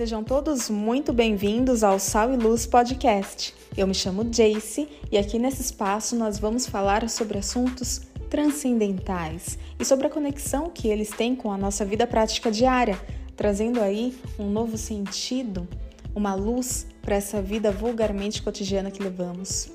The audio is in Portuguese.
Sejam todos muito bem-vindos ao Sal e Luz Podcast. Eu me chamo Jace e aqui nesse espaço nós vamos falar sobre assuntos transcendentais e sobre a conexão que eles têm com a nossa vida prática diária, trazendo aí um novo sentido, uma luz para essa vida vulgarmente cotidiana que levamos.